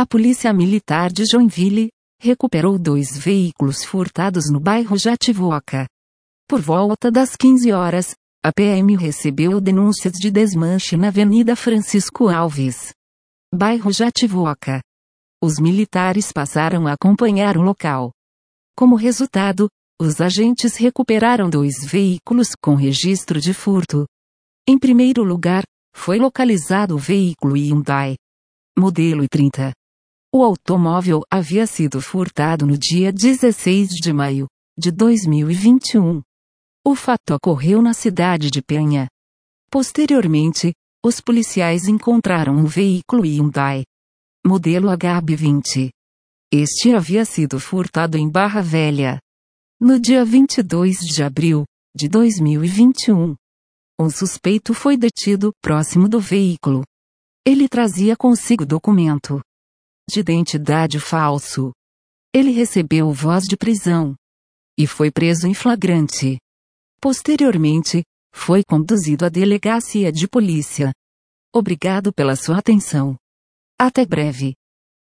A Polícia Militar de Joinville recuperou dois veículos furtados no bairro Jativoca. Por volta das 15 horas, a PM recebeu denúncias de desmanche na Avenida Francisco Alves, bairro Jativoca. Os militares passaram a acompanhar o local. Como resultado, os agentes recuperaram dois veículos com registro de furto. Em primeiro lugar, foi localizado o veículo Hyundai, modelo i30. O automóvel havia sido furtado no dia 16 de maio de 2021. O fato ocorreu na cidade de Penha. Posteriormente, os policiais encontraram um veículo Hyundai, modelo HB20. Este havia sido furtado em Barra Velha. No dia 22 de abril de 2021, um suspeito foi detido próximo do veículo. Ele trazia consigo documento de identidade falso. Ele recebeu voz de prisão e foi preso em flagrante. Posteriormente, foi conduzido à delegacia de polícia. Obrigado pela sua atenção. Até breve.